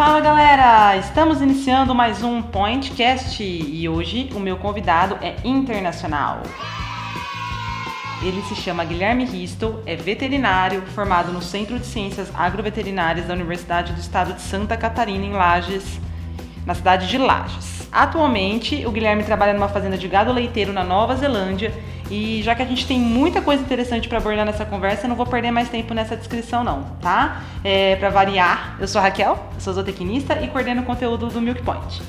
Fala galera, estamos iniciando mais um Pointcast e hoje o meu convidado é internacional. Ele se chama Guilherme Ristel, é veterinário, formado no Centro de Ciências Agroveterinárias da Universidade do Estado de Santa Catarina, em Lages, na cidade de Lages. Atualmente, o Guilherme trabalha numa fazenda de gado leiteiro na Nova Zelândia e já que a gente tem muita coisa interessante para abordar nessa conversa, eu não vou perder mais tempo nessa descrição não, tá? É, para variar, eu sou a Raquel, sou zootecnista e coordeno o conteúdo do Milk Point.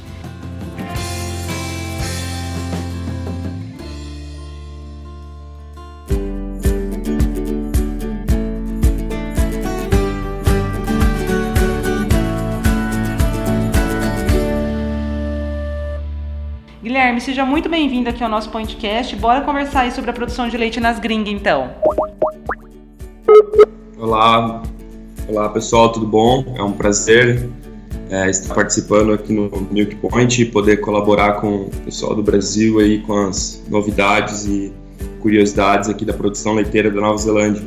Guilherme, seja muito bem-vindo aqui ao nosso podcast. Bora conversar aí sobre a produção de leite nas gringas, então. Olá, olá pessoal, tudo bom? É um prazer é, estar participando aqui no Milk Point e poder colaborar com o pessoal do Brasil aí com as novidades e curiosidades aqui da produção leiteira da Nova Zelândia.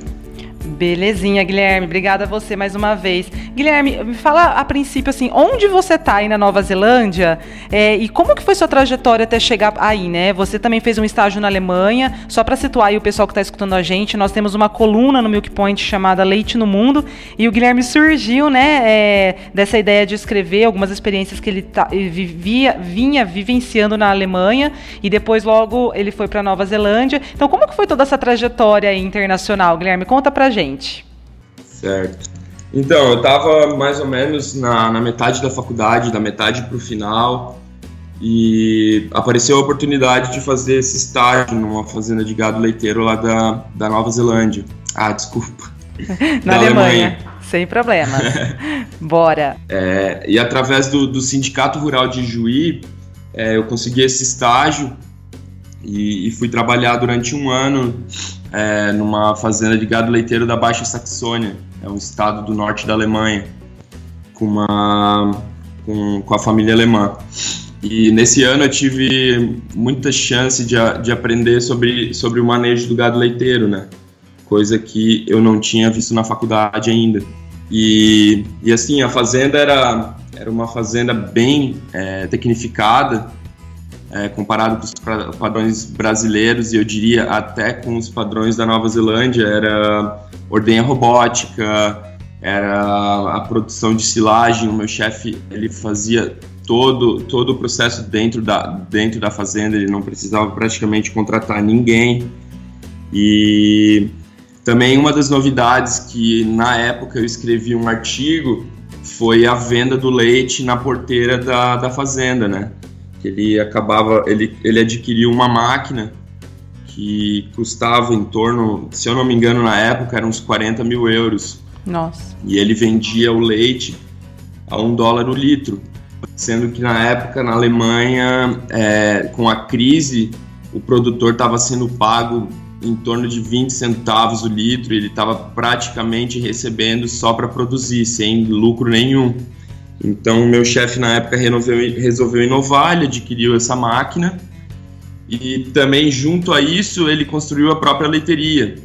Belezinha, Guilherme. Obrigada a você mais uma vez. Guilherme, me fala a princípio assim, onde você está aí na Nova Zelândia é, e como que foi sua trajetória até chegar aí, né? Você também fez um estágio na Alemanha. Só para situar aí o pessoal que está escutando a gente, nós temos uma coluna no Milk Point chamada Leite no Mundo e o Guilherme surgiu, né, é, dessa ideia de escrever algumas experiências que ele tá, vivia, vinha vivenciando na Alemanha e depois logo ele foi para Nova Zelândia. Então, como que foi toda essa trajetória internacional, Guilherme? Conta pra gente. Certo. Então, eu estava mais ou menos na, na metade da faculdade, da metade para o final, e apareceu a oportunidade de fazer esse estágio numa fazenda de gado leiteiro lá da, da Nova Zelândia. Ah, desculpa. na Alemanha. Alemanha. Sem problema. Bora. É, e através do, do Sindicato Rural de Juí, é, eu consegui esse estágio e, e, fui trabalhar durante um ano é, numa fazenda de gado leiteiro da Baixa Saxônia é um estado do norte da Alemanha, com, uma, com, com a família alemã. E nesse ano eu tive muita chance de, de aprender sobre, sobre o manejo do gado leiteiro, né? Coisa que eu não tinha visto na faculdade ainda. E, e assim, a fazenda era, era uma fazenda bem é, tecnificada, é, comparado com os padrões brasileiros e eu diria até com os padrões da Nova Zelândia, era ordenha robótica, era a produção de silagem. O meu chefe ele fazia todo todo o processo dentro da dentro da fazenda. Ele não precisava praticamente contratar ninguém. E também uma das novidades que na época eu escrevi um artigo foi a venda do leite na porteira da, da fazenda, né? Ele acabava, ele, ele adquiriu uma máquina que custava em torno, se eu não me engano, na época, eram uns 40 mil euros. Nossa. E ele vendia o leite a um dólar o litro, sendo que na época, na Alemanha, é, com a crise, o produtor estava sendo pago em torno de 20 centavos o litro ele estava praticamente recebendo só para produzir, sem lucro nenhum. Então, meu chefe na época resolveu, resolveu inovar, ele adquiriu essa máquina e também, junto a isso, ele construiu a própria leiteria.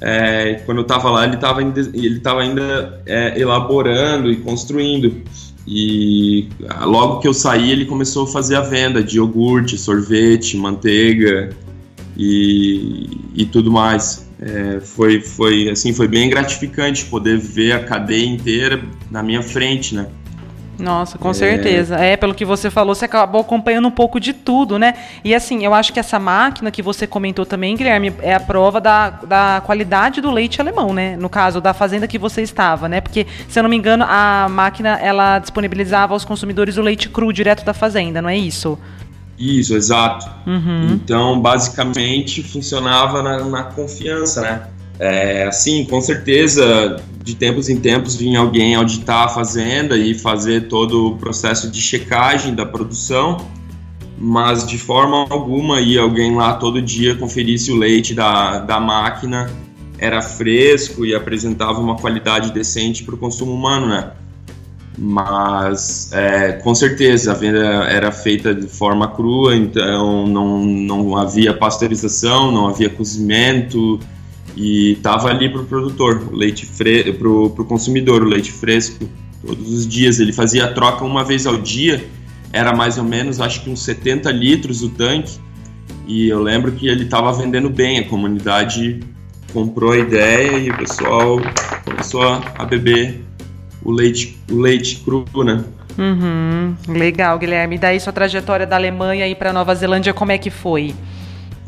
É, quando eu estava lá, ele estava ele tava ainda é, elaborando e construindo. E logo que eu saí, ele começou a fazer a venda de iogurte, sorvete, manteiga e, e tudo mais. É, foi, foi, assim, foi bem gratificante poder ver a cadeia inteira na minha frente, né? Nossa, com é... certeza. É, pelo que você falou, você acabou acompanhando um pouco de tudo, né? E assim, eu acho que essa máquina que você comentou também, Guilherme, é a prova da, da qualidade do leite alemão, né? No caso, da fazenda que você estava, né? Porque, se eu não me engano, a máquina, ela disponibilizava aos consumidores o leite cru direto da fazenda, não é isso? Isso, exato. Uhum. Então, basicamente, funcionava na, na confiança, né? É, assim, com certeza, de tempos em tempos vinha alguém auditar a fazenda e fazer todo o processo de checagem da produção, mas de forma alguma ia alguém lá todo dia conferir se o leite da, da máquina era fresco e apresentava uma qualidade decente para o consumo humano, né? Mas é, com certeza a venda era feita de forma crua, então não, não havia pasteurização, não havia cozimento, e tava ali pro produtor, o leite fre pro, pro consumidor, o leite fresco todos os dias. Ele fazia a troca uma vez ao dia, era mais ou menos, acho que uns 70 litros o tanque. E eu lembro que ele estava vendendo bem, a comunidade comprou a ideia e o pessoal começou a beber o leite, o leite cru, né? Uhum, legal, Guilherme. E daí sua trajetória da Alemanha e para Nova Zelândia, como é que foi?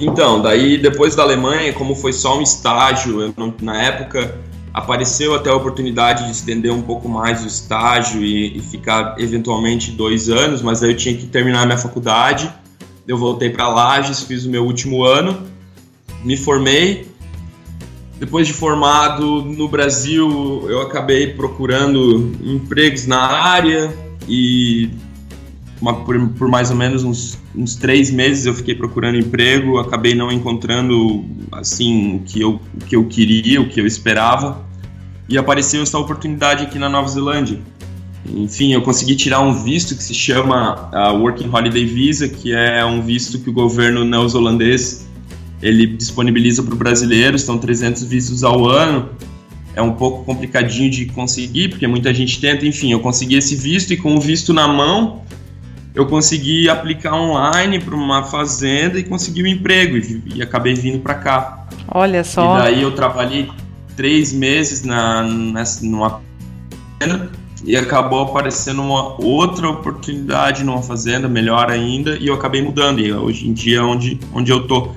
Então, daí depois da Alemanha, como foi só um estágio, eu, na época apareceu até a oportunidade de estender um pouco mais o estágio e, e, ficar eventualmente dois anos, mas aí eu tinha que terminar minha faculdade. Eu voltei para Lages, fiz o meu último ano, me formei depois de formado no Brasil, eu acabei procurando empregos na área e uma, por, por, mais ou menos uns, uns, três meses eu fiquei procurando emprego, acabei não encontrando assim o que eu, o que eu queria, o que eu esperava e apareceu essa oportunidade aqui na Nova Zelândia. Enfim, eu consegui tirar um visto que se chama uh, Working Holiday Visa, que é um visto que o governo neozelandês ele disponibiliza para o brasileiro, são 300 vistos ao ano. É um pouco complicadinho de conseguir, porque muita gente tenta. Enfim, eu consegui esse visto e com o visto na mão, eu consegui aplicar online para uma fazenda e consegui um emprego e, e acabei vindo para cá. Olha só. E daí eu trabalhei três meses na, nessa, numa fazenda e acabou aparecendo uma outra oportunidade numa fazenda melhor ainda e eu acabei mudando e hoje em dia é onde, onde eu tô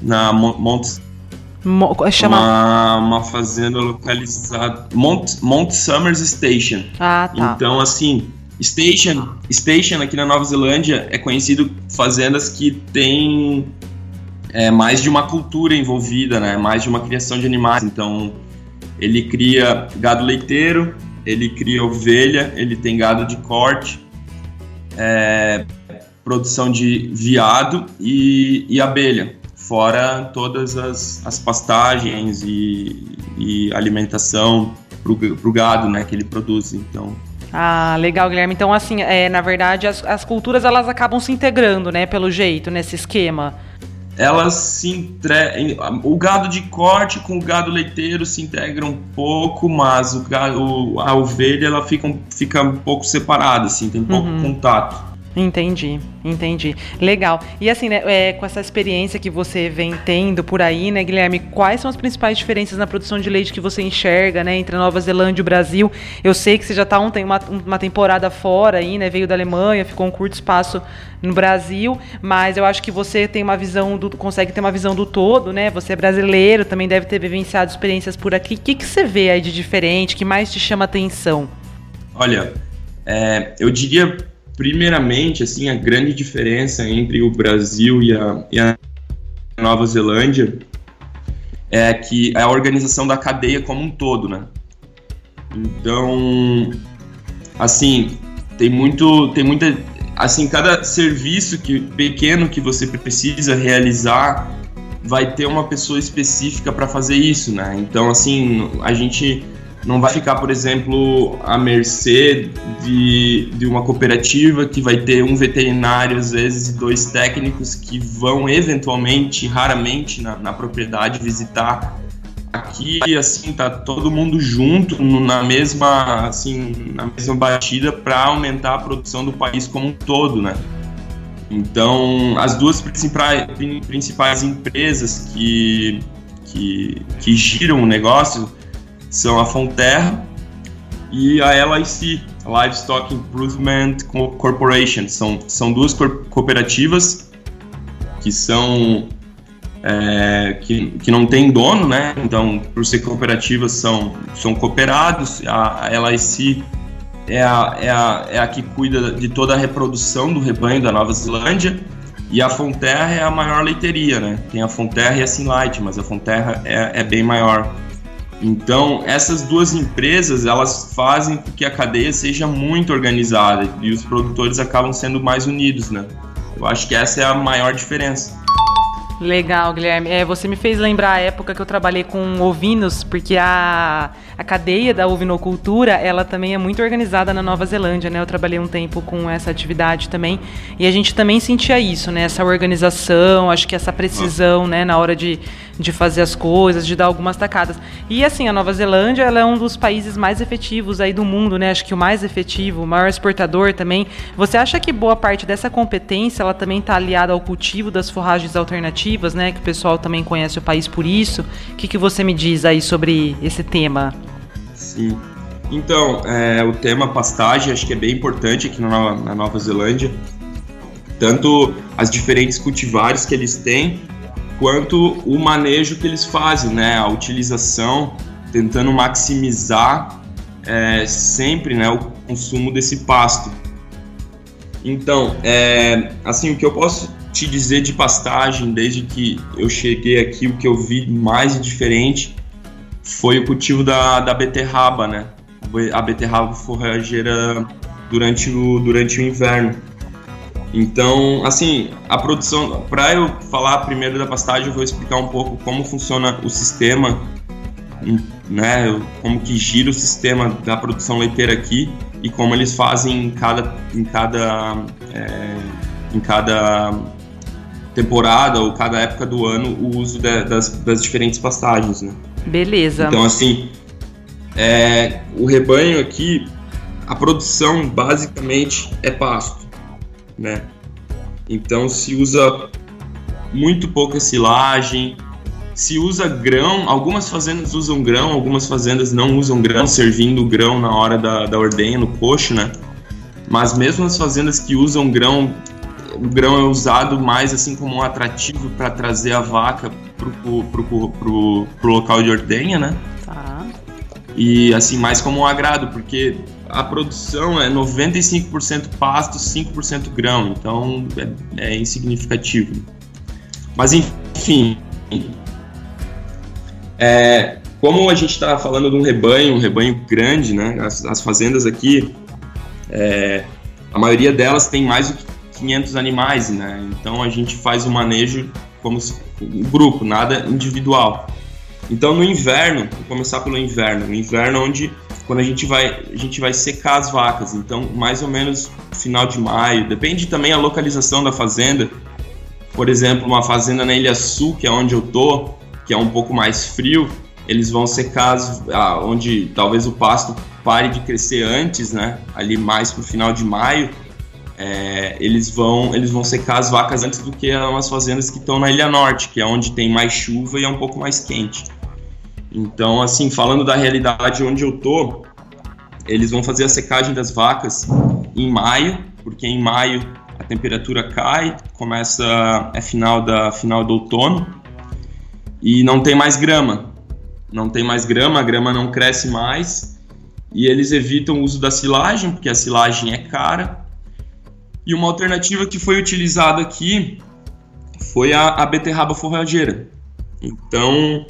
na Mount Mo chama... uma, uma fazenda localizada Mount, Mount Summers Station. Ah, tá. Então, assim, Station, Station aqui na Nova Zelândia é conhecido fazendas que tem é, mais de uma cultura envolvida, né? Mais de uma criação de animais. Então, ele cria gado leiteiro, ele cria ovelha, ele tem gado de corte, é, produção de viado e, e abelha fora todas as, as pastagens e, e alimentação para o gado né, que ele produz. Então, ah, legal, Guilherme. Então, assim, é, na verdade, as, as culturas elas acabam se integrando, né, pelo jeito, nesse esquema. Elas se entre... O gado de corte com o gado leiteiro se integram um pouco, mas o gado, a ovelha ela fica, fica um pouco separada, assim, tem pouco uhum. contato. Entendi, entendi. Legal. E assim, né, é, com essa experiência que você vem tendo por aí, né, Guilherme, quais são as principais diferenças na produção de leite que você enxerga, né, entre a Nova Zelândia e o Brasil? Eu sei que você já está um, tem uma, uma temporada fora aí, né, veio da Alemanha, ficou um curto espaço no Brasil, mas eu acho que você tem uma visão do, consegue ter uma visão do todo, né? Você é brasileiro, também deve ter vivenciado experiências por aqui. O que, que você vê aí de diferente, que mais te chama atenção? Olha, é, eu diria primeiramente, assim, a grande diferença entre o Brasil e a, e a Nova Zelândia é que é a organização da cadeia como um todo, né? Então, assim, tem muito, tem muita, assim, cada serviço que pequeno que você precisa realizar vai ter uma pessoa específica para fazer isso, né? Então, assim, a gente não vai ficar, por exemplo, à mercê de, de uma cooperativa que vai ter um veterinário, às vezes, e dois técnicos que vão eventualmente, raramente, na, na propriedade visitar. Aqui, assim, tá todo mundo junto na mesma, assim, na mesma batida para aumentar a produção do país como um todo, né? Então, as duas principais, principais empresas que, que, que giram o negócio são a Fonterra e a LIC, Livestock Improvement Corporation. São, são duas cooperativas que são é, que, que não tem dono, né? Então, por ser cooperativas, são, são cooperados. A, a LIC é a, é, a, é a que cuida de toda a reprodução do rebanho da Nova Zelândia. E a Fonterra é a maior leiteria, né? Tem a Fonterra e a Sinlight, mas a Fonterra é, é bem maior. Então, essas duas empresas, elas fazem com que a cadeia seja muito organizada e os produtores acabam sendo mais unidos, né? Eu acho que essa é a maior diferença. Legal, Guilherme. É, você me fez lembrar a época que eu trabalhei com ovinos, porque a, a cadeia da ovinocultura, ela também é muito organizada na Nova Zelândia, né? Eu trabalhei um tempo com essa atividade também, e a gente também sentia isso, né? Essa organização, acho que essa precisão, né? Na hora de, de fazer as coisas, de dar algumas tacadas. E assim, a Nova Zelândia ela é um dos países mais efetivos aí do mundo, né? Acho que o mais efetivo, o maior exportador também. Você acha que boa parte dessa competência ela também está aliada ao cultivo das forragens alternativas, né? Que o pessoal também conhece o país por isso. O que, que você me diz aí sobre esse tema? Sim. Então, é, o tema pastagem acho que é bem importante aqui na, na Nova Zelândia. Tanto as diferentes cultivares que eles têm, quanto o manejo que eles fazem, né? A utilização, tentando maximizar é, sempre né, o consumo desse pasto. Então, é, assim, o que eu posso te dizer de pastagem desde que eu cheguei aqui, o que eu vi mais diferente foi o cultivo da, da beterraba, né? A beterraba forrageira durante o, durante o inverno. Então, assim, a produção. Para eu falar primeiro da pastagem, eu vou explicar um pouco como funciona o sistema, né? Como que gira o sistema da produção leiteira aqui e como eles fazem em cada, em cada, é, em cada temporada ou cada época do ano o uso de, das, das diferentes pastagens, né? Beleza. Então, assim, é, o rebanho aqui, a produção basicamente é pasto, né? Então se usa muito pouca silagem, se usa grão, algumas fazendas usam grão, algumas fazendas não usam grão, servindo grão na hora da, da ordenha, no coxo, né? Mas mesmo as fazendas que usam grão, o grão é usado mais assim como um atrativo para trazer a vaca pro, pro, pro, pro, pro local de ordenha, né? Tá. E assim, mais como um agrado, porque a produção é 95% pasto, 5% grão, então é, é insignificativo. Mas enfim, é, como a gente está falando de um rebanho, um rebanho grande, né? As, as fazendas aqui, é, a maioria delas tem mais do que 500 animais, né? Então a gente faz o manejo como um grupo, nada individual. Então no inverno, vou começar pelo inverno, no inverno onde quando a gente vai a gente vai secar as vacas, então mais ou menos final de maio, depende também a localização da fazenda. Por exemplo, uma fazenda na Ilha Sul, que é onde eu tô, que é um pouco mais frio, eles vão secar ah, onde talvez o pasto pare de crescer antes, né? Ali mais pro final de maio, é, eles vão eles vão secar as vacas antes do que umas fazendas que estão na Ilha Norte, que é onde tem mais chuva e é um pouco mais quente. Então, assim, falando da realidade onde eu tô, eles vão fazer a secagem das vacas em maio, porque em maio a temperatura cai, começa é final da final do outono e não tem mais grama. Não tem mais grama, a grama não cresce mais e eles evitam o uso da silagem, porque a silagem é cara. E uma alternativa que foi utilizada aqui foi a, a beterraba forrageira. Então,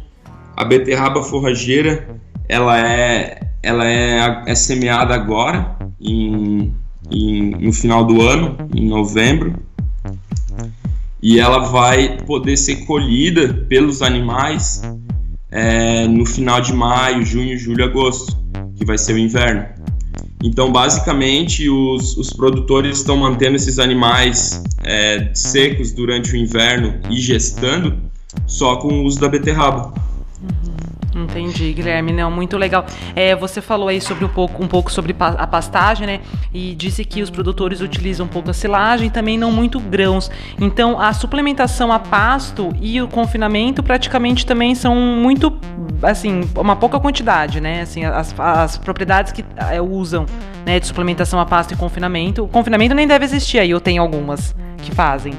a beterraba forrageira, ela é, ela é, é semeada agora, em, em, no final do ano, em novembro, e ela vai poder ser colhida pelos animais é, no final de maio, junho, julho, agosto, que vai ser o inverno. Então, basicamente, os, os produtores estão mantendo esses animais é, secos durante o inverno e gestando só com o uso da beterraba. Entendi, Guilherme, não, muito legal. É, você falou aí sobre um pouco, um pouco sobre a pastagem, né? E disse que os produtores utilizam um pouco a silagem também não muito grãos. Então, a suplementação a pasto e o confinamento praticamente também são muito, assim, uma pouca quantidade, né? Assim, as, as propriedades que é, usam, né, de suplementação a pasto e confinamento. O confinamento nem deve existir aí, ou tem algumas que fazem.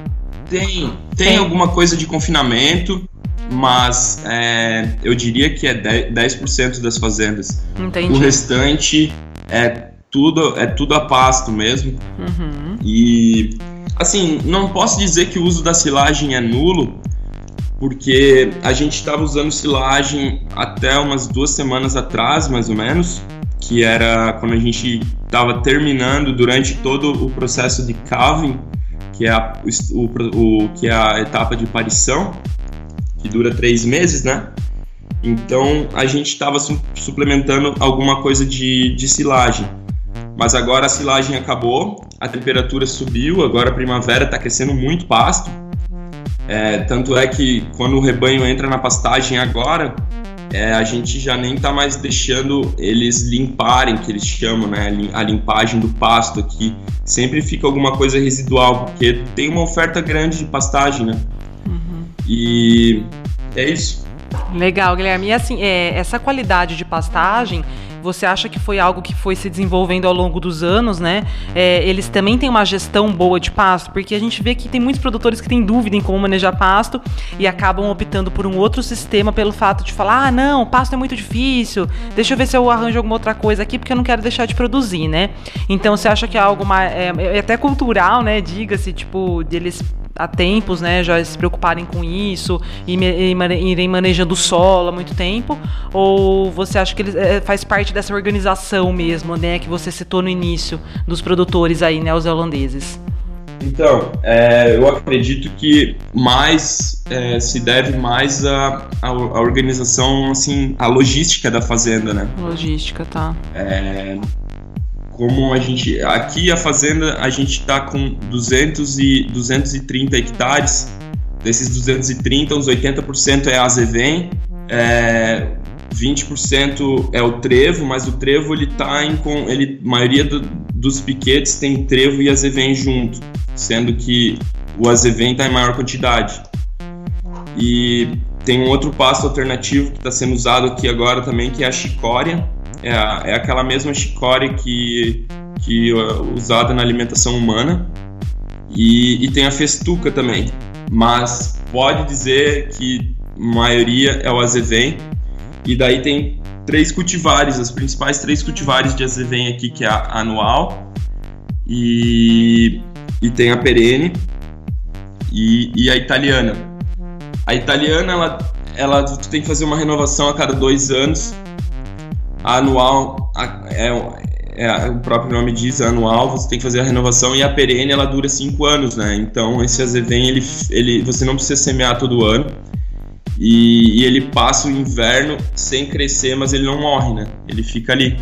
Tem, tem, tem. alguma coisa de confinamento mas é, eu diria que é 10%, das fazendas. Entendi. O restante é tudo, é tudo a pasto mesmo. Uhum. E assim, não posso dizer que o uso da silagem é nulo, porque a gente estava usando silagem até umas duas semanas atrás, mais ou menos, que era quando a gente estava terminando durante todo o processo de calving, que é a, o, o, que é a etapa de parição que dura três meses, né? Então a gente estava su suplementando alguma coisa de, de silagem. Mas agora a silagem acabou, a temperatura subiu, agora a primavera está crescendo muito pasto. É, tanto é que quando o rebanho entra na pastagem agora, é, a gente já nem está mais deixando eles limparem, que eles chamam, né? A limpagem do pasto aqui. Sempre fica alguma coisa residual, porque tem uma oferta grande de pastagem, né? Uhum. E é isso. Legal, Guilherme. E assim, é, essa qualidade de pastagem você acha que foi algo que foi se desenvolvendo ao longo dos anos, né? É, eles também têm uma gestão boa de pasto, porque a gente vê que tem muitos produtores que têm dúvida em como manejar pasto e acabam optando por um outro sistema pelo fato de falar: ah, não, pasto é muito difícil, deixa eu ver se eu arranjo alguma outra coisa aqui, porque eu não quero deixar de produzir, né? Então você acha que é algo mais. É, é até cultural, né? Diga-se, tipo, deles há tempos, né, já se preocuparem com isso e, irem manejando o solo há muito tempo? Ou você acha que ele é, faz parte dessa organização mesmo, né, que você citou no início dos produtores aí, né, os holandeses? Então, é, eu acredito que mais é, se deve mais à a, a, a, organização, assim, a logística da fazenda, né? Logística, tá. É, como a gente aqui a fazenda a gente está com 200 e 230 hectares. Desses 230 uns 80% é azevém é, 20% é o trevo mas o trevo ele tá em com ele maioria do, dos piquetes tem trevo e azevém junto sendo que o azevém está em maior quantidade. E tem um outro pasto alternativo que está sendo usado aqui agora também que é a chicória é, é aquela mesma chicória que, que é usada na alimentação humana. E, e tem a festuca também. Mas pode dizer que maioria é o azevém. E daí tem três cultivares, as principais três cultivares de azevém aqui, que é a anual, e, e tem a perene e, e a italiana. A italiana, ela, ela, tem que fazer uma renovação a cada dois anos, anual é, é, o próprio nome diz anual você tem que fazer a renovação e a perene ela dura cinco anos né então esse azevém ele, ele você não precisa semear todo ano e, e, ele passa o inverno sem crescer mas ele não morre né ele fica ali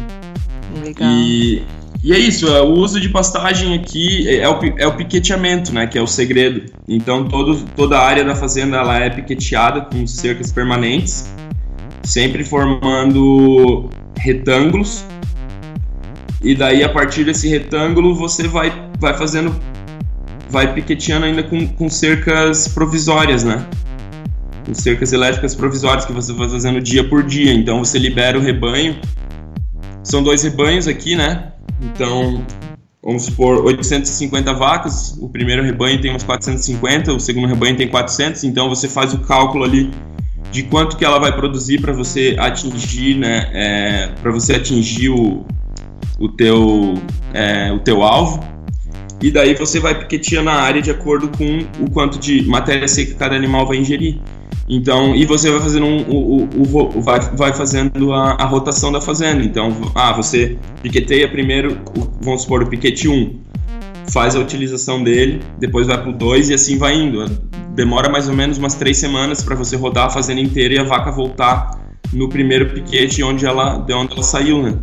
Legal. e e é isso, é, o uso de pastagem aqui é o, é o piqueteamento, né, que é o segredo. Então todo, toda a área da fazenda ela é piqueteada com cercas permanentes, sempre formando retângulos. E daí, a partir desse retângulo, você vai, vai fazendo. Vai piqueteando ainda com, com cercas provisórias, né? Com cercas elétricas provisórias que você vai fazendo dia por dia. Então, você libera o rebanho. São dois rebanhos aqui, né? Então, vamos supor, 850 vacas. O primeiro rebanho tem uns 450, o segundo rebanho tem 400. Então, você faz o cálculo ali de quanto que ela vai produzir para você atingir, né, é, para você atingir o, o, teu, é, o teu alvo. E daí você vai piqueteando a área de acordo com o quanto de matéria seca cada animal vai ingerir. Então, e você vai fazendo um, o, o, o, vai, vai fazendo a, a, rotação da fazenda. Então, ah, você piqueteia primeiro, vamos supor, o piquete 1, faz a utilização dele, depois vai pro 2 e assim vai indo demora mais ou menos umas três semanas para você rodar a fazenda inteira e a vaca voltar no primeiro piquete onde ela, de onde ela saiu, né?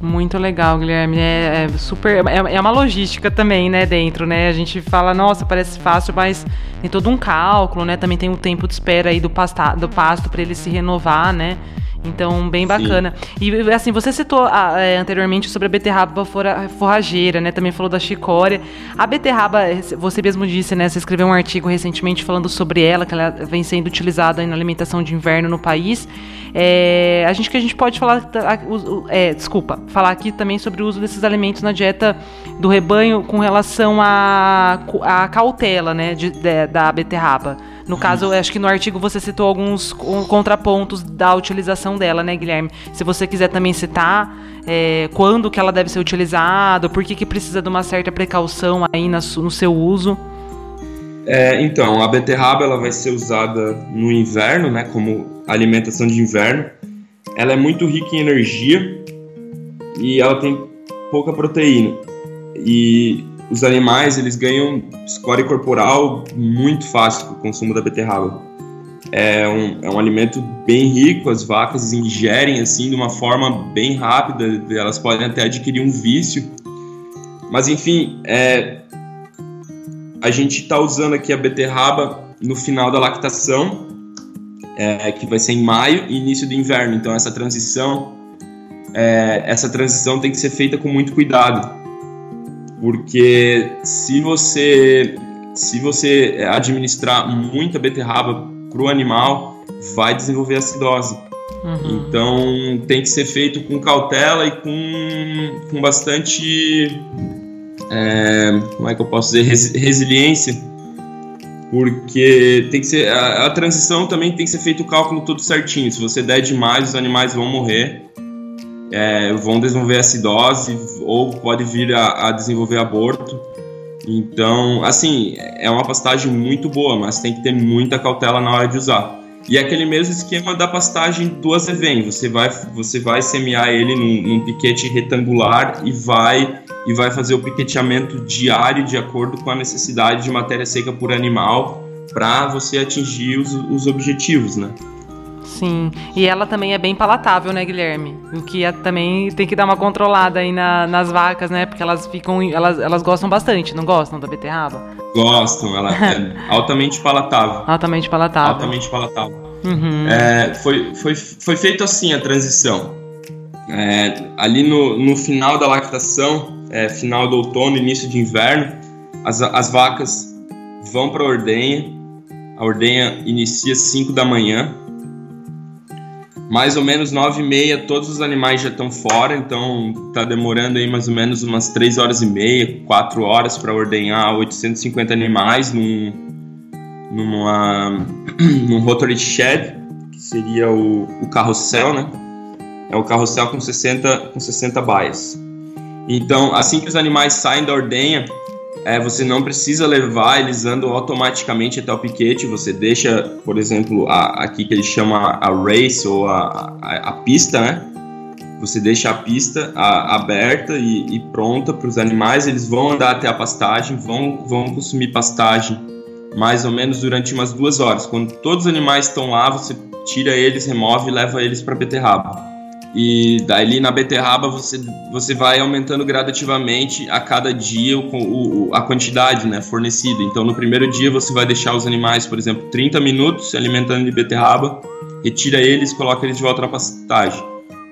Muito legal, Guilherme. É, é super. É, é, uma logística também, né, dentro, né? A gente fala, nossa, parece fácil, mas tem todo um cálculo, né? Também tem o tempo de espera aí do, pasta, do pasto para ele se renovar, né? Então, bem bacana. Sim. E assim, você citou ah, é, anteriormente sobre a beterraba forrageira, né? Também falou da chicória. A beterraba, você mesmo disse, né? Você escreveu um artigo recentemente falando sobre ela, que ela vem sendo utilizada na alimentação de inverno no país. É, a gente que a gente pode falar, é, desculpa, falar aqui também sobre o uso desses alimentos na dieta do rebanho com relação à a, a, cautela, né? De, de, da beterraba. No caso, acho que no artigo você citou alguns contrapontos da utilização dela, né, Guilherme? Se você quiser também citar é, quando que ela deve ser utilizada, por que, que precisa de uma certa precaução aí no seu uso. É, então, a beterraba ela vai ser usada no inverno, né, como alimentação de inverno. Ela é muito rica em energia e ela tem pouca proteína. E os animais eles ganham score corporal muito fácil com o consumo da beterraba. É um, é um alimento bem rico, as vacas ingerem assim de uma forma bem rápida, elas podem até adquirir um vício. Mas enfim, é, a gente está usando aqui a beterraba no final da lactação, é, que vai ser em maio e início do inverno. Então essa transição, é, essa transição tem que ser feita com muito cuidado, porque se você se você administrar muita beterraba para o animal, vai desenvolver acidose. Uhum. Então tem que ser feito com cautela e com, com bastante. É, como é que eu posso dizer? resiliência. Porque tem que ser. A, a, transição também tem que ser feito o cálculo todo certinho. Se você der demais, os animais vão morrer. É, vão desenvolver acidose ou pode vir a, a desenvolver aborto. Então, assim, é uma pastagem muito boa, mas tem que ter muita cautela na hora de usar. E é aquele mesmo esquema da pastagem do azevém, você vai, você vai semear ele num, num, piquete retangular e vai, e vai fazer o piqueteamento diário de acordo com a necessidade de matéria seca por animal para você atingir os, os objetivos, né? Sim, e ela também é bem palatável, né, Guilherme? O que é, também tem que dar uma controlada aí na, nas vacas, né? Porque elas ficam, elas, elas gostam bastante, não gostam da beterraba? Gostam, ela é altamente palatável. Altamente palatável. Altamente palatável. Uhum. É, foi, foi, foi feito assim a transição. É, ali no, no final da lactação, é, final do outono, início de inverno, as, as vacas vão para a ordenha. A ordenha inicia às 5 da manhã mais ou menos nove e meia, todos os animais já estão fora, então tá demorando aí mais ou menos umas três horas e meia, quatro horas para ordenhar 850 animais num, numa, num rotary shed, que seria o, o carrossel, né? É o carrossel com 60, com 60 baias. Então, assim que os animais saem da ordenha, é, você não precisa levar, eles andam automaticamente até o piquete, você deixa, por exemplo, a, aqui que eles chamam a, race ou a, a, a, pista, né? Você deixa a pista aberta e, e pronta para os animais, eles vão andar até a pastagem, vão, vão consumir pastagem mais ou menos durante umas duas horas. Quando todos os animais estão lá, você tira eles, remove e leva eles para beterraba. E daí na beterraba você, você vai aumentando gradativamente a cada dia o, o, a quantidade né, fornecida. Então no primeiro dia você vai deixar os animais, por exemplo, 30 minutos se alimentando de beterraba, retira eles coloca eles de volta na pastagem.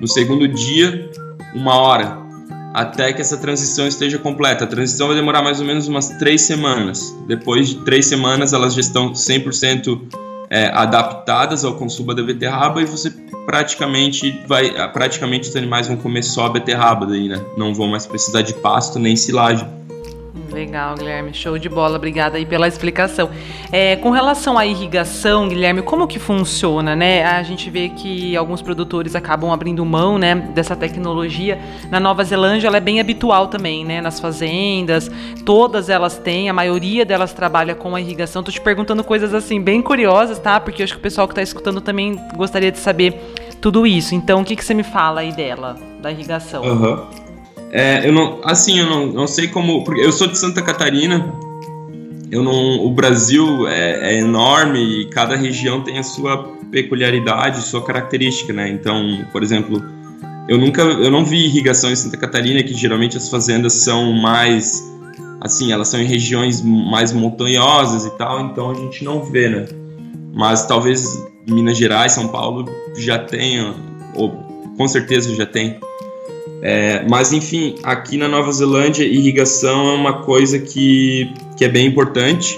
No segundo dia, uma hora, até que essa transição esteja completa. A transição vai demorar mais ou menos umas três semanas. Depois de três semanas, elas já estão 100% é, adaptadas ao consumo da beterraba e você praticamente vai praticamente os animais vão comer só a beterraba daí, né? Não vão mais precisar de pasto nem silagem. Legal, Guilherme, show de bola, obrigada aí pela explicação. É, com relação à irrigação, Guilherme, como que funciona, né? A gente vê que alguns produtores acabam abrindo mão, né, dessa tecnologia. Na Nova Zelândia, ela é bem habitual também, né, nas fazendas, todas elas têm, a maioria delas trabalha com a irrigação. Tô te perguntando coisas assim bem curiosas, tá? Porque eu acho que o pessoal que está escutando também gostaria de saber tudo isso. Então, o que que você me fala aí dela, da irrigação? Uhum. É, eu não, assim, eu não, não sei como, porque eu sou de Santa Catarina. Eu não, o Brasil é, é enorme e cada região tem a sua peculiaridade, sua característica, né? Então, por exemplo, eu nunca, eu não vi irrigação em Santa Catarina, que geralmente as fazendas são mais, assim, elas são em regiões mais montanhosas e tal, então a gente não vê, né? Mas talvez Minas Gerais, São Paulo já tenha, ou com certeza já tem. É, mas enfim, aqui na Nova Zelândia, irrigação é uma coisa que, que é bem importante.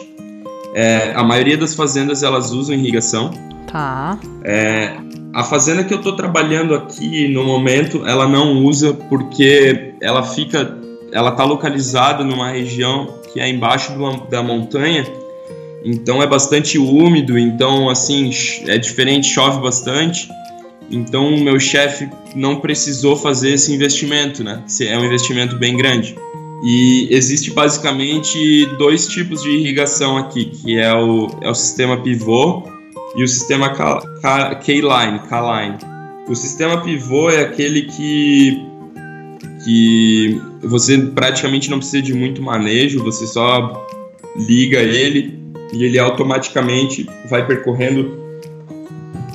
É, a maioria das fazendas elas usam irrigação. Tá. É, a fazenda que eu estou trabalhando aqui no momento, ela não usa porque ela fica, ela está localizada numa região que é embaixo do, da montanha, então é bastante úmido, então assim é diferente, chove bastante. Então o meu chefe não precisou fazer esse investimento, né? É um investimento bem grande. E existe basicamente dois tipos de irrigação aqui, que é o, é o sistema pivô e o sistema K-line, K-line. O sistema pivô é aquele que que você praticamente não precisa de muito manejo, você só liga ele e ele automaticamente vai percorrendo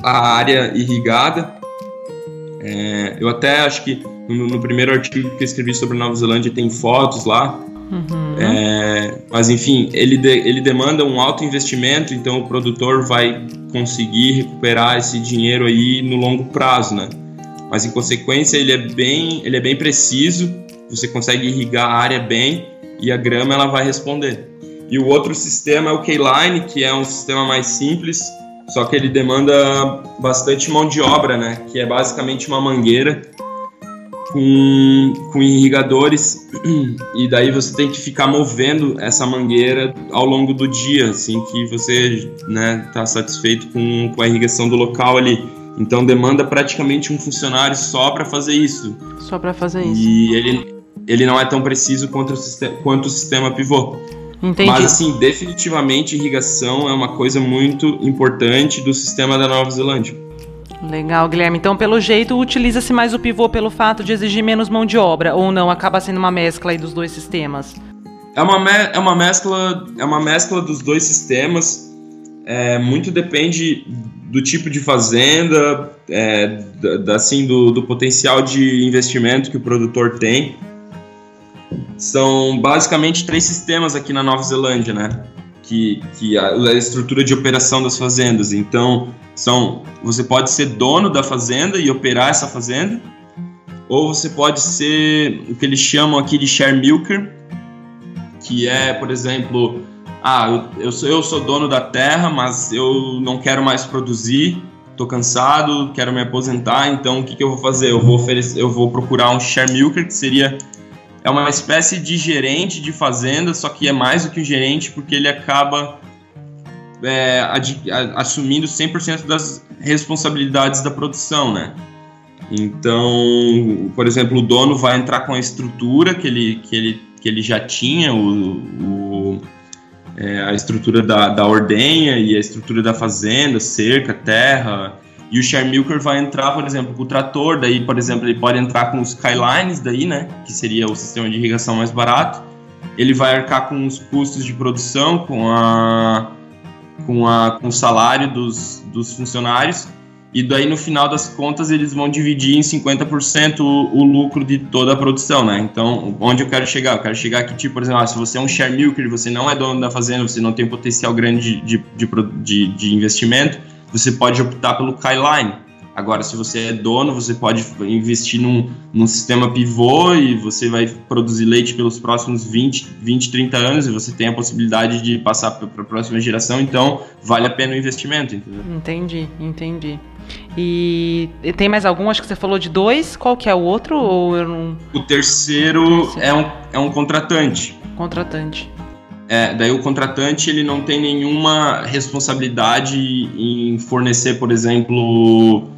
a área irrigada. É, eu até acho que no, no, primeiro artigo que eu escrevi sobre Nova Zelândia tem fotos lá. Uhum. É, mas enfim, ele, de, ele demanda um alto investimento, então o produtor vai conseguir recuperar esse dinheiro aí no longo prazo, né? Mas em consequência ele é bem, ele é bem preciso, você consegue irrigar a área bem e a grama ela vai responder. E o outro sistema é o K-Line, que é um sistema mais simples, só que ele demanda bastante mão de obra, né? Que é basicamente uma mangueira com, com irrigadores e daí você tem que ficar movendo essa mangueira ao longo do dia, assim que você né, tá satisfeito com, com a irrigação do local ali. Então demanda praticamente um funcionário só para fazer isso. Só para fazer isso. E ele, ele não é tão preciso quanto o, quanto o sistema pivô. Entendi. Mas assim, definitivamente irrigação é uma coisa muito importante do sistema da Nova Zelândia. Legal, Guilherme. Então, pelo jeito, utiliza-se mais o pivô pelo fato de exigir menos mão de obra, ou não? Acaba sendo uma mescla aí dos dois sistemas? É uma, me é uma mescla, é uma mescla dos dois sistemas. É, muito depende do tipo de fazenda, é, da, assim, do, do potencial de investimento que o produtor tem. São basicamente três sistemas aqui na Nova Zelândia, né? Que, que a, a estrutura de operação das fazendas. Então, são você pode ser dono da fazenda e operar essa fazenda, ou você pode ser o que eles chamam aqui de share milker, que é, por exemplo, ah, eu sou, eu sou dono da terra, mas eu não quero mais produzir, estou cansado, quero me aposentar, então o que, que eu vou fazer? Eu vou oferecer, eu vou procurar um share milker, que seria é uma espécie de gerente de fazenda, só que é mais do que um gerente porque ele acaba é, assumindo 100% das responsabilidades da produção, né? Então, por exemplo, o dono vai entrar com a estrutura que ele, que ele, que ele já tinha, o, o é, a estrutura da, da ordenha e a estrutura da fazenda, cerca, terra, e o share milker vai entrar, por exemplo, com o trator, daí, por exemplo, ele pode entrar com os skylines daí, né, que seria o sistema de irrigação mais barato. Ele vai arcar com os custos de produção, com a com, a, com o salário dos, dos funcionários, e daí no final das contas eles vão dividir em 50% o, o lucro de toda a produção, né? Então, onde eu quero chegar? Eu quero chegar aqui, tipo, por exemplo, ah, se você é um share milker, você não é dono da fazenda, você não tem potencial grande de, de, de, de investimento, você pode optar pelo Kyline, Agora, se você é dono, você pode investir num, num sistema pivô e você vai produzir leite pelos próximos 20, 20 30 anos e você tem a possibilidade de passar para a próxima geração, então vale a pena o investimento, entendeu? Entendi, entendi. E tem mais algum? Acho que você falou de dois. Qual que é o outro? Ou eu não... O terceiro é um, é um contratante. Contratante. É, daí o contratante ele não tem nenhuma responsabilidade em fornecer, por exemplo,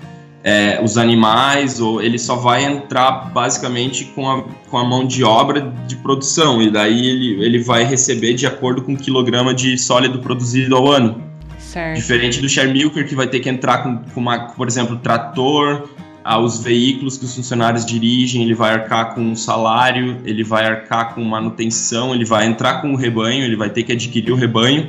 é, os animais, ou ele só vai entrar basicamente com a, com a mão de obra de produção, e daí ele, ele vai receber de acordo com o quilograma de sólido produzido ao ano. Certo. Diferente do share milker, que vai ter que entrar com, com uma, por exemplo, trator, aos veículos que os funcionários dirigem, ele vai arcar com um salário, ele vai arcar com manutenção, ele vai entrar com o rebanho, ele vai ter que adquirir o rebanho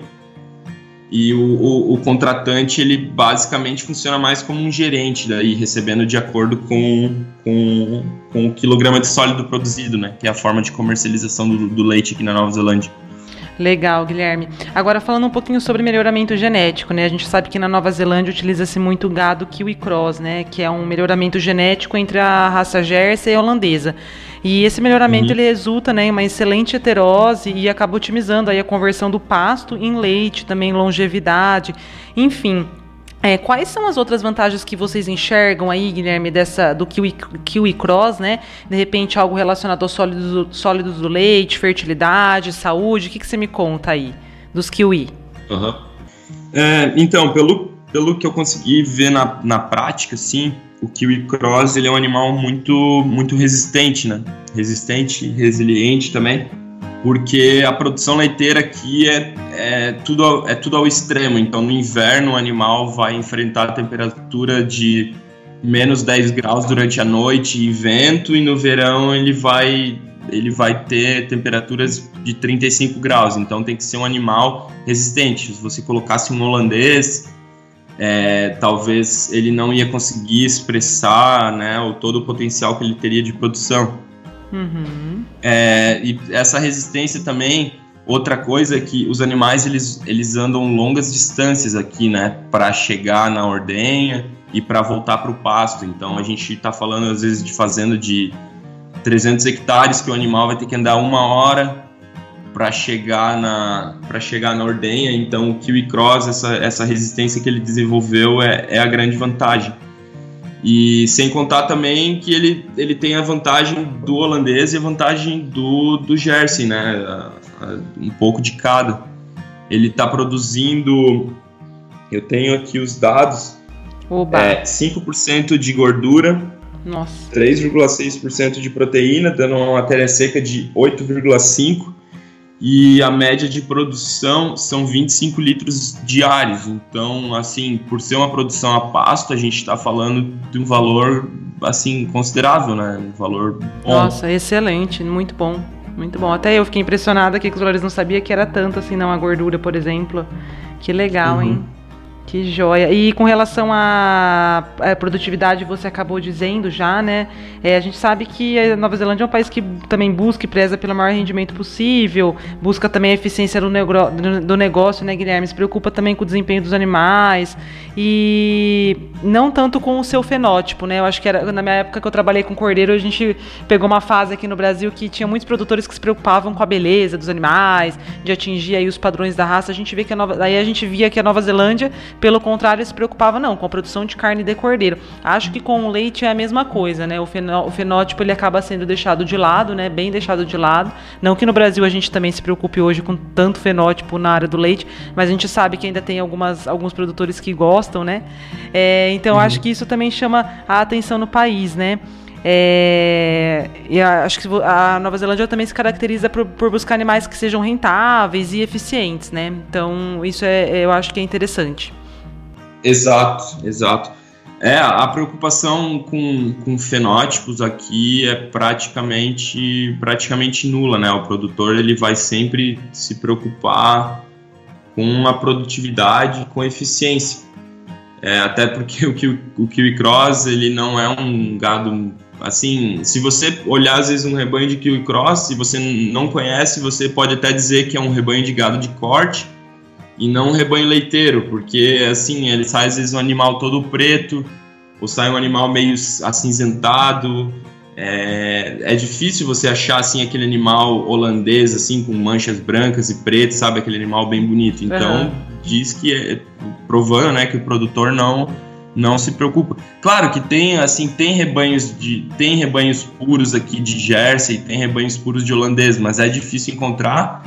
e o, o, o, contratante, ele basicamente funciona mais como um gerente, daí recebendo de acordo com, com, com o quilograma de sólido produzido, né? Que é a forma de comercialização do, do leite aqui na Nova Zelândia. Legal, Guilherme. Agora falando um pouquinho sobre melhoramento genético, né? A gente sabe que na Nova Zelândia utiliza-se muito gado Kiwi Cross, né? Que é um melhoramento genético entre a raça Jersey e a holandesa. E esse melhoramento uhum. ele resulta né, em uma excelente heterose e acaba otimizando aí a conversão do pasto em leite, também longevidade, enfim. É, quais são as outras vantagens que vocês enxergam aí, Guilherme, dessa do Kiwi, Kiwi Cross, né? De repente algo relacionado aos sólidos, sólidos do leite, fertilidade, saúde. O que, que você me conta aí dos Kiwi? Uhum. É, então, pelo, pelo que eu consegui ver na, na prática, sim, o Kiwi Cross ele é um animal muito, muito resistente, né? Resistente, resiliente também porque a produção leiteira aqui é, é, tudo, é tudo ao extremo. Então, no inverno, o animal vai enfrentar a temperatura de menos 10 graus durante a noite e vento, e no verão ele vai, ele vai ter temperaturas de 35 graus. Então, tem que ser um animal resistente. Se você colocasse um holandês, é, talvez ele não ia conseguir expressar né, o, todo o potencial que ele teria de produção. Uhum. É, e essa resistência também, outra coisa é que os animais eles, eles andam longas distâncias aqui, né, para chegar na ordenha e para voltar para o pasto. Então a gente está falando às vezes de fazenda de 300 hectares que o animal vai ter que andar uma hora para chegar na para chegar na ordenha. Então o Kiwi Cross essa, essa resistência que ele desenvolveu é, é a grande vantagem. E sem contar também que ele, ele tem a vantagem do holandês e a vantagem do, do Jersey, né? Um pouco de cada. Ele está produzindo, eu tenho aqui os dados, Oba. É, 5% de gordura, 3,6% de proteína, dando uma matéria seca de 8,5% e a média de produção são 25 litros diários. Então, assim, por ser uma produção a pasto, a gente está falando de um valor assim considerável, né? Um valor bom. Nossa, excelente, muito bom. Muito bom. Até eu fiquei impressionada que os valores não sabia que era tanto assim, não a gordura, por exemplo. Que legal, uhum. hein? Que joia. E com relação à, produtividade, você acabou dizendo já, né? É, a gente sabe que a Nova Zelândia é um país que também busca e preza pelo maior rendimento possível, busca também a eficiência do, do negócio, né, Guilherme? Se preocupa também com o desempenho dos animais e não tanto com o seu fenótipo, né? Eu acho que era na minha época que eu trabalhei com cordeiro, a gente pegou uma fase aqui no Brasil que tinha muitos produtores que se preocupavam com a beleza dos animais, de atingir aí os padrões da raça. A gente vê que a Nova, aí a gente via que a Nova Zelândia pelo contrário, se preocupava não com a produção de carne de cordeiro. Acho que com o leite é a mesma coisa, né? O, fenó, o fenótipo ele acaba sendo deixado de lado, né? Bem deixado de lado. Não que no Brasil a gente também se preocupe hoje com tanto fenótipo na área do leite, mas a gente sabe que ainda tem algumas, alguns produtores que gostam, né? É, então uhum. acho que isso também chama a atenção no país, né? É, e acho que a Nova Zelândia também se caracteriza por, por, buscar animais que sejam rentáveis e eficientes, né? Então isso é, eu acho que é interessante. Exato, exato. É, a preocupação com, com fenótipos aqui é praticamente, praticamente nula, né? O produtor ele vai sempre se preocupar com a produtividade, com a eficiência. É, até porque o, Kiwi, o Kiwi Cross ele não é um gado assim. Se você olhar às vezes um rebanho de Kiwi Cross, se você não conhece, você pode até dizer que é um rebanho de gado de corte e não um rebanho leiteiro, porque assim, ele sai às vezes um animal todo preto, ou sai um animal meio acinzentado. É, é difícil você achar assim aquele animal holandês assim com manchas brancas e pretas, sabe aquele animal bem bonito. Então uhum. diz que é provando, né, que o produtor não não se preocupa. Claro que tem assim tem rebanhos de tem rebanhos puros aqui de Jersey, tem rebanhos puros de holandês, mas é difícil encontrar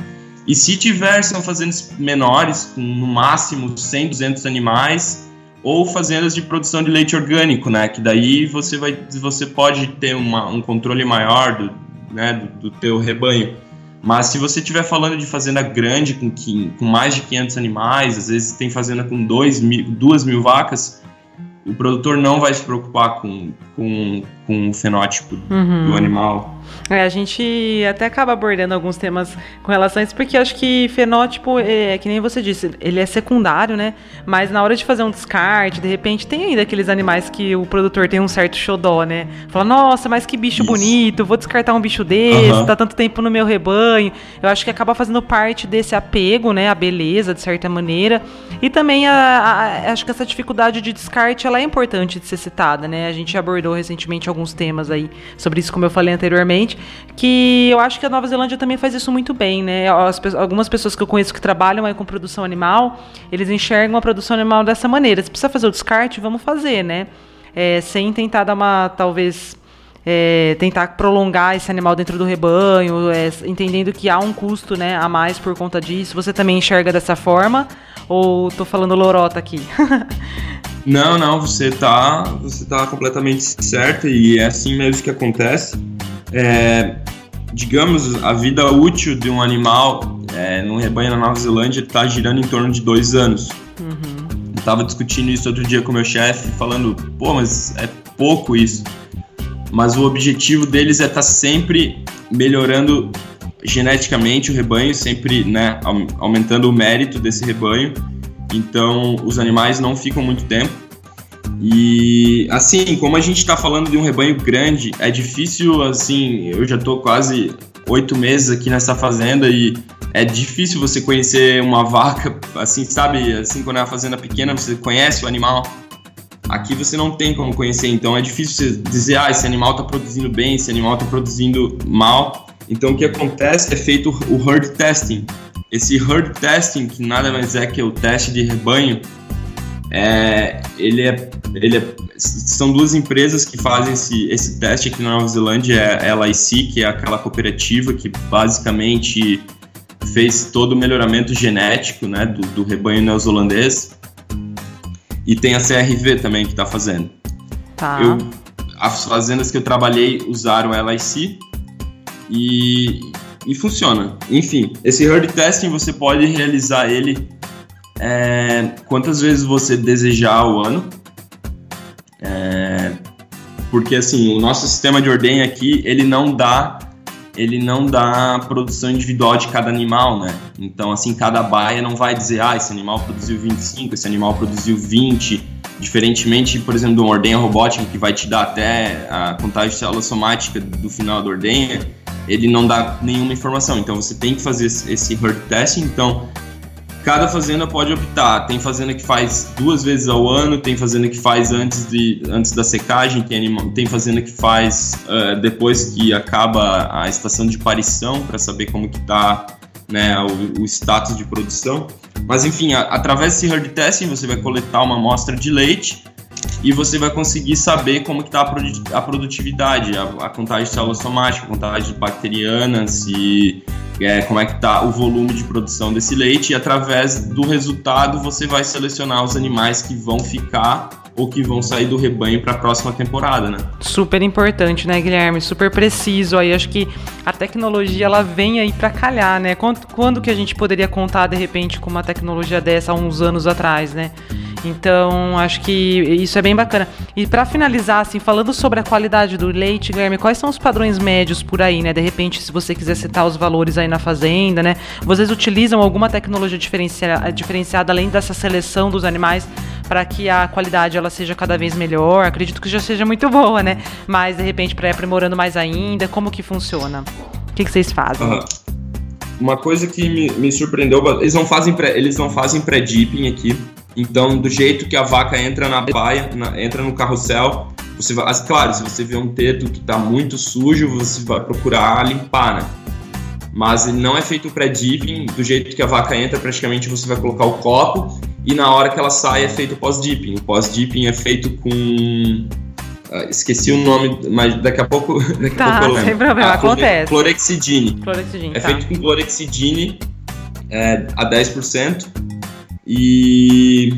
e se tiver, são fazendas menores, com no máximo 100, 200 animais, ou fazendas de produção de leite orgânico, né? Que daí você, vai, você pode ter uma, um controle maior do, né, do, do teu rebanho. Mas se você estiver falando de fazenda grande, com, com mais de 500 animais, às vezes tem fazenda com 2 mil, 2 mil vacas, o produtor não vai se preocupar com, com, com o fenótipo uhum. do animal. É, a gente até acaba abordando alguns temas com relação a isso, porque acho que fenótipo, é, que nem você disse, ele é secundário, né? Mas na hora de fazer um descarte, de repente tem ainda aqueles animais que o produtor tem um certo xodó, né? Fala, nossa, mas que bicho isso. bonito, vou descartar um bicho desse, uhum. tá tanto tempo no meu rebanho. Eu acho que acaba fazendo parte desse apego, né? A beleza, de certa maneira. E também a, a, acho que essa dificuldade de descarte, ela é importante de ser citada, né? A gente abordou recentemente alguns temas aí sobre isso, como eu falei anteriormente que eu acho que a Nova Zelândia também faz isso muito bem, né? As, algumas pessoas que eu conheço que trabalham aí com produção animal, eles enxergam a produção animal dessa maneira. Se precisa fazer o descarte, vamos fazer, né? É, sem tentar dar uma, talvez, é, tentar prolongar esse animal dentro do rebanho, é, entendendo que há um custo né, a mais por conta disso. Você também enxerga dessa forma? Ou tô falando lorota aqui? não, não, você tá, você tá completamente certa e é assim mesmo que acontece é, digamos, a vida útil de um animal é, num rebanho na Nova Zelândia está girando em torno de dois anos. Uhum. Eu estava discutindo isso outro dia com meu chefe, falando, pô, mas é pouco isso. Mas o objetivo deles é estar tá sempre melhorando geneticamente o rebanho, sempre né, aumentando o mérito desse rebanho. Então, os animais não ficam muito tempo E assim, como a gente está falando de um rebanho grande, é difícil assim. Eu já estou quase oito meses aqui nessa fazenda e é difícil você conhecer uma vaca, assim, sabe? Assim, quando é uma fazenda pequena, você conhece o animal. Aqui você não tem como conhecer, então é difícil você dizer, ah, esse animal está produzindo bem, esse animal está produzindo mal. Então o que acontece é feito o herd testing. Esse herd testing, que nada mais é que o teste de rebanho, é, ele é, ele é, são duas empresas que fazem esse, esse teste aqui na Nova Zelândia, é a LIC, que é aquela cooperativa que basicamente fez todo o melhoramento genético né, do, do rebanho neozelandês, e tem a CRV também que está fazendo. Tá. Eu, as fazendas que eu trabalhei usaram a LIC e, e funciona. Enfim, esse herd testing você pode realizar ele é, quantas vezes você desejar ao ano. É, porque assim, o nosso sistema de ordem aqui, ele não dá ele não dá produção individual de cada animal, né? Então, assim, cada baia não vai dizer, ah, esse animal produziu 25, esse animal produziu 20, diferentemente, por exemplo, de uma ordenha robótica que vai te dar até a contagem de célula somática do final da ordenha, ele não dá nenhuma informação. Então, você tem que fazer esse herd testing. Então, cada fazenda pode optar. Tem fazenda que faz duas vezes ao ano, tem fazenda que faz antes, de, antes da secagem, tem, tem fazenda que faz uh, depois que acaba a estação de parição para saber como que está né, o, o, status de produção. Mas enfim, a, através desse herd testing você vai coletar uma amostra de leite e você vai conseguir saber como que está a, produtividade, a, a contagem de células somáticas, a contagem bacterianas e é, como é que está o volume de produção desse leite. E através do resultado você vai selecionar os animais que vão ficar ou que vão sair do rebanho para a próxima temporada, né? Super importante, né, Guilherme? Super preciso. Aí acho que a tecnologia ela vem aí para calhar, né? Quando, quando que a gente poderia contar de repente com uma tecnologia dessa há uns anos atrás, né? Então, acho que isso é bem bacana. E para finalizar, assim, falando sobre a qualidade do leite, Guilherme, quais são os padrões médios por aí, né? De repente, se você quiser citar os valores aí na fazenda, né? Vocês utilizam alguma tecnologia diferenciada, diferenciada além dessa seleção dos animais para que a qualidade ela seja cada vez melhor? Acredito que já seja muito boa, né? Mas de repente para ir aprimorando mais ainda, como que funciona? O que, que vocês fazem? Uhum. Uma coisa que me, me surpreendeu, eles não fazem pré, eles não fazem pré-dipping aqui. Então, do jeito que a vaca entra na baia, na, entra no carrossel, você vai, claro, se você vê um teto que está muito sujo, você vai procurar limpar, né? Mas não é feito pré-dipping, do jeito que a vaca entra, praticamente você vai colocar o copo e na hora que ela sai é feito pós-dipping. O pós-dipping é feito com Uh, esqueci o nome, mas daqui a pouco, daqui tá, a pouco eu lembro. sem problema, ah, acontece. Clorexidine. Clorexidine, É tá. feito com clorexidine é, a 10%. E,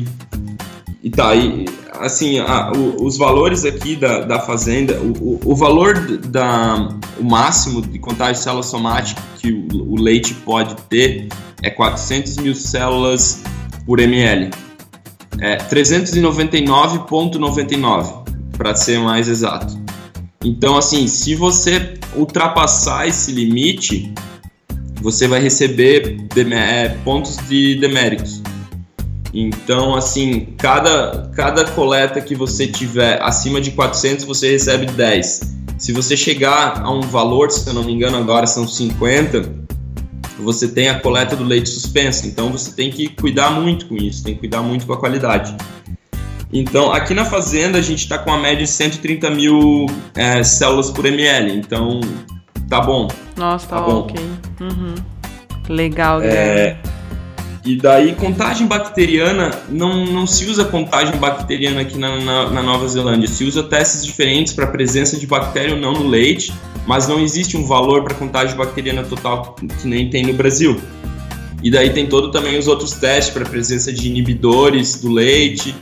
e tá, e, assim, a, o, os valores aqui da, da fazenda, o, o, o, valor da, o máximo de contagem de célula somática que o, o leite pode ter é 400 mil células por ml. É 399,99 para ser mais exato. Então, assim, se você ultrapassar esse limite, você vai receber é, pontos de deméritos. Então, assim, cada, cada coleta que você tiver acima de 400, você recebe 10. Se você chegar a um valor, se eu não me engano agora são 50, você tem a coleta do leite suspensa. Então, você tem que cuidar muito com isso, tem que cuidar muito com a qualidade. Então, aqui na fazenda, a gente está com a média de 130 mil é, células por ml. Então, tá bom. Nossa, tá, tá bom. ok. Uhum. Legal, é, E daí, contagem bacteriana, não, não se usa contagem bacteriana aqui na, na, na Nova Zelândia. Se usa testes diferentes para a presença de bactéria ou não no leite, mas não existe um valor para contagem bacteriana total que nem tem no Brasil. E daí tem todo também os outros testes para presença de inibidores do leite,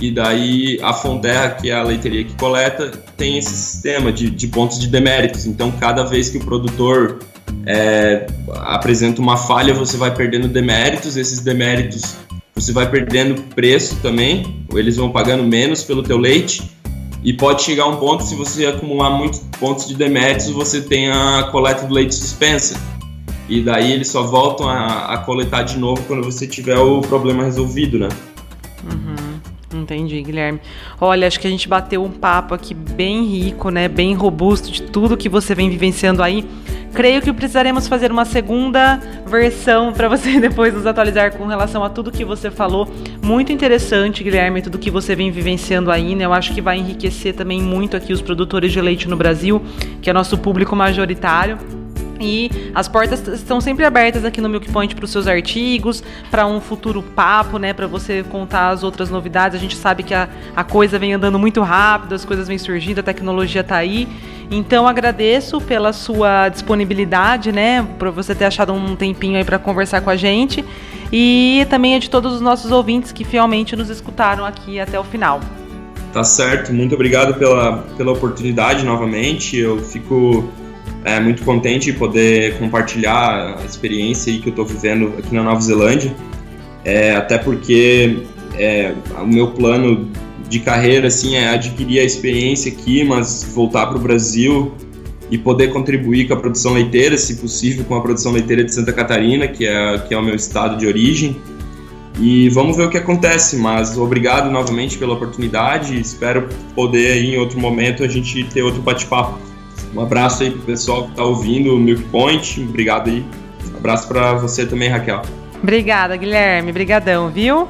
e daí a Fonterra, que é a leiteria que coleta, tem esse sistema de, de pontos de deméritos. Então, cada vez que o produtor é, apresenta uma falha, você vai perdendo deméritos. Esses deméritos você vai perdendo preço também, eles vão pagando menos pelo teu leite. E pode chegar um ponto, se você acumular muitos pontos de deméritos, você tem a coleta do leite suspensa. E daí eles só voltam a, a coletar de novo quando você tiver o problema resolvido, né? Uhum. Entendi, Guilherme. Olha, acho que a gente bateu um papo aqui bem rico, né? Bem robusto de tudo que você vem vivenciando aí. Creio que precisaremos fazer uma segunda versão para você depois nos atualizar com relação a tudo que você falou. Muito interessante, Guilherme, tudo que você vem vivenciando aí, né? Eu acho que vai enriquecer também muito aqui os produtores de leite no Brasil, que é nosso público majoritário. E as portas estão sempre abertas aqui no Milk Point para os seus artigos, para um futuro papo, né? Para você contar as outras novidades. A gente sabe que a, a coisa vem andando muito rápido, as coisas vêm surgindo, a tecnologia está aí. Então agradeço pela sua disponibilidade, né? Por você ter achado um tempinho aí para conversar com a gente. E também é de todos os nossos ouvintes que fielmente nos escutaram aqui até o final. Tá certo, muito obrigado pela, pela oportunidade novamente. Eu fico é, muito contente de poder compartilhar a experiência que eu estou vivendo aqui na Nova Zelândia, é, até porque é, o meu plano de carreira assim é adquirir a experiência aqui, mas voltar para o Brasil e poder contribuir com a produção leiteira, se possível, com a produção leiteira de Santa Catarina, que é, que é o meu estado de origem. E vamos ver o que acontece, mas obrigado novamente pela oportunidade. Espero poder em outro momento a gente ter outro bate-papo. Um abraço aí pro pessoal que tá ouvindo o Milk Point. Obrigado aí. Um abraço para você também, Raquel. Obrigada, Guilherme. Obrigadão, viu?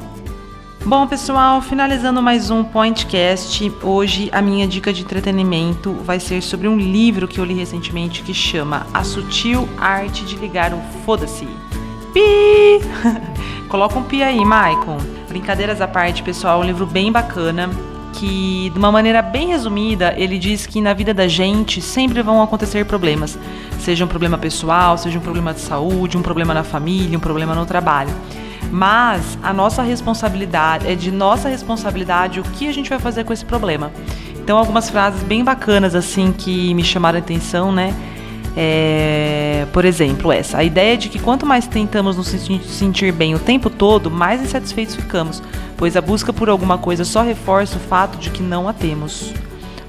Bom, pessoal, finalizando mais um Pointcast, hoje a minha dica de entretenimento vai ser sobre um livro que eu li recentemente que chama A Sutil Arte de Ligar um Foda-se. Pi! Coloca um pi aí, Maicon. Brincadeiras à parte, pessoal, é um livro bem bacana que, de uma maneira bem resumida, ele diz que na vida da gente sempre vão acontecer problemas. Seja um problema pessoal, seja um problema de saúde, um problema na família, um problema no trabalho. Mas a nossa responsabilidade, é de nossa responsabilidade o que a gente vai fazer com esse problema. Então, algumas frases bem bacanas, assim, que me chamaram a atenção, né? É, por exemplo, essa. A ideia de que quanto mais tentamos nos sentir bem o tempo todo, mais insatisfeitos ficamos, pois a busca por alguma coisa só reforça o fato de que não a temos.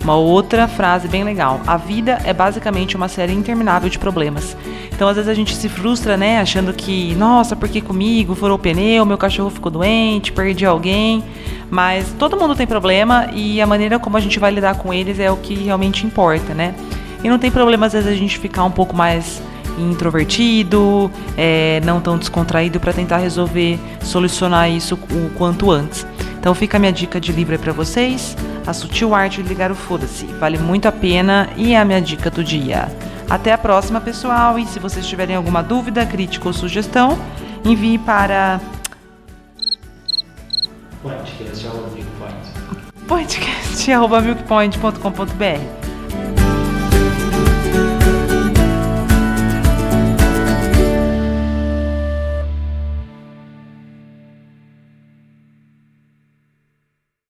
Uma outra frase bem legal. A vida é basicamente uma série interminável de problemas. Então, às vezes a gente se frustra, né, achando que, nossa, por que comigo? Furou o pneu, meu cachorro ficou doente, perdi alguém. Mas todo mundo tem problema e a maneira como a gente vai lidar com eles é o que realmente importa, né? E não tem problema, às vezes, a gente ficar um pouco mais introvertido, é, não tão descontraído para tentar resolver, solucionar isso o quanto antes. Então fica a minha dica de livro aí para vocês, A Sutil Arte de Ligar o Foda-se. Vale muito a pena e é a minha dica do dia. Até a próxima, pessoal, e se vocês tiverem alguma dúvida, crítica ou sugestão, envie para podcast.milkpoint.com.br